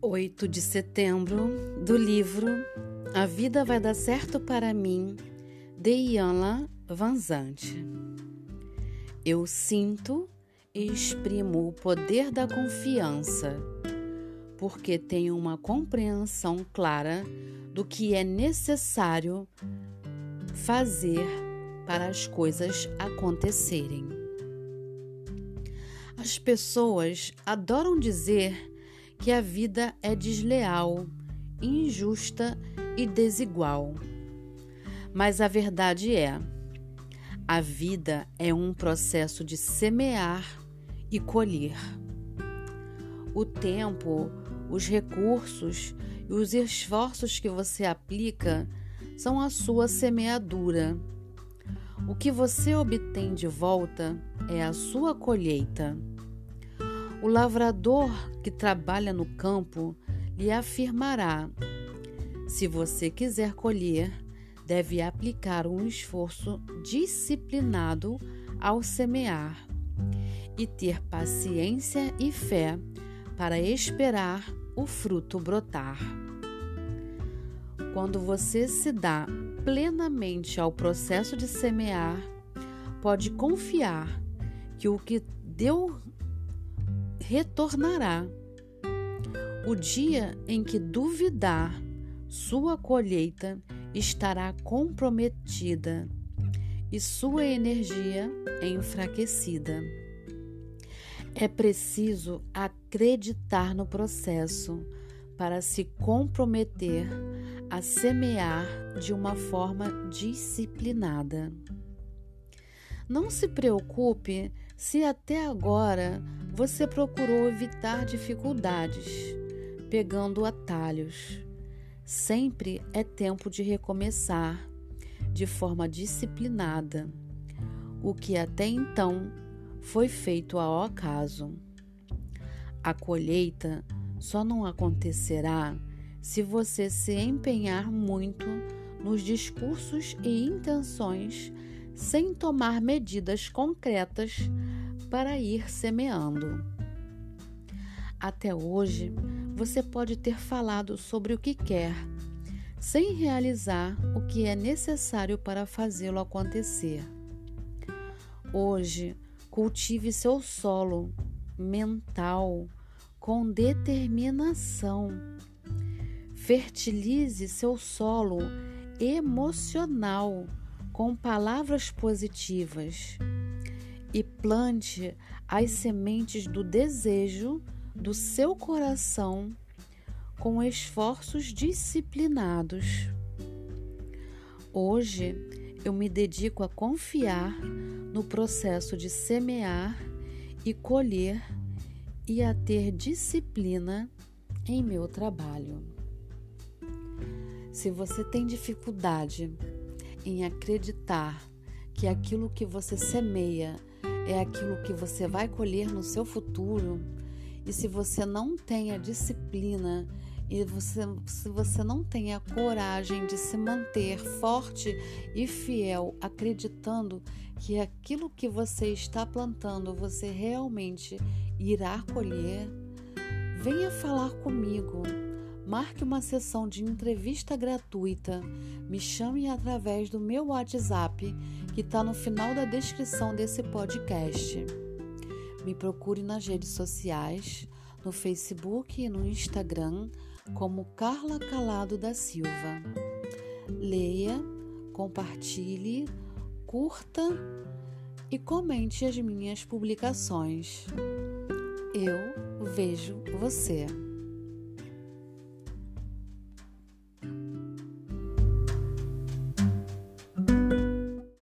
8 de setembro, do livro A Vida Vai Dar Certo para Mim, de Ianla Vanzante. Eu sinto e exprimo o poder da confiança, porque tenho uma compreensão clara do que é necessário fazer para as coisas acontecerem. As pessoas adoram dizer que a vida é desleal, injusta e desigual. Mas a verdade é: a vida é um processo de semear e colher. O tempo, os recursos e os esforços que você aplica são a sua semeadura. O que você obtém de volta é a sua colheita. O lavrador que trabalha no campo lhe afirmará: se você quiser colher, deve aplicar um esforço disciplinado ao semear e ter paciência e fé para esperar o fruto brotar. Quando você se dá plenamente ao processo de semear, pode confiar que o que deu retornará. O dia em que duvidar, sua colheita estará comprometida e sua energia enfraquecida. É preciso acreditar no processo para se comprometer a semear de uma forma disciplinada. Não se preocupe se até agora você procurou evitar dificuldades, pegando atalhos. Sempre é tempo de recomeçar de forma disciplinada, o que até então foi feito ao acaso. A colheita só não acontecerá se você se empenhar muito nos discursos e intenções sem tomar medidas concretas para ir semeando. Até hoje, você pode ter falado sobre o que quer, sem realizar o que é necessário para fazê-lo acontecer. Hoje, cultive seu solo mental com determinação. Fertilize seu solo emocional com palavras positivas e plante as sementes do desejo do seu coração com esforços disciplinados. Hoje eu me dedico a confiar no processo de semear e colher e a ter disciplina em meu trabalho. Se você tem dificuldade em acreditar que aquilo que você semeia é aquilo que você vai colher no seu futuro, e se você não tem a disciplina e você, se você não tem a coragem de se manter forte e fiel, acreditando que aquilo que você está plantando você realmente irá colher, venha falar comigo. Marque uma sessão de entrevista gratuita. Me chame através do meu WhatsApp, que está no final da descrição desse podcast. Me procure nas redes sociais, no Facebook e no Instagram, como Carla Calado da Silva. Leia, compartilhe, curta e comente as minhas publicações. Eu vejo você.